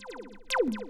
you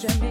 jamais.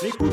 L'écoute.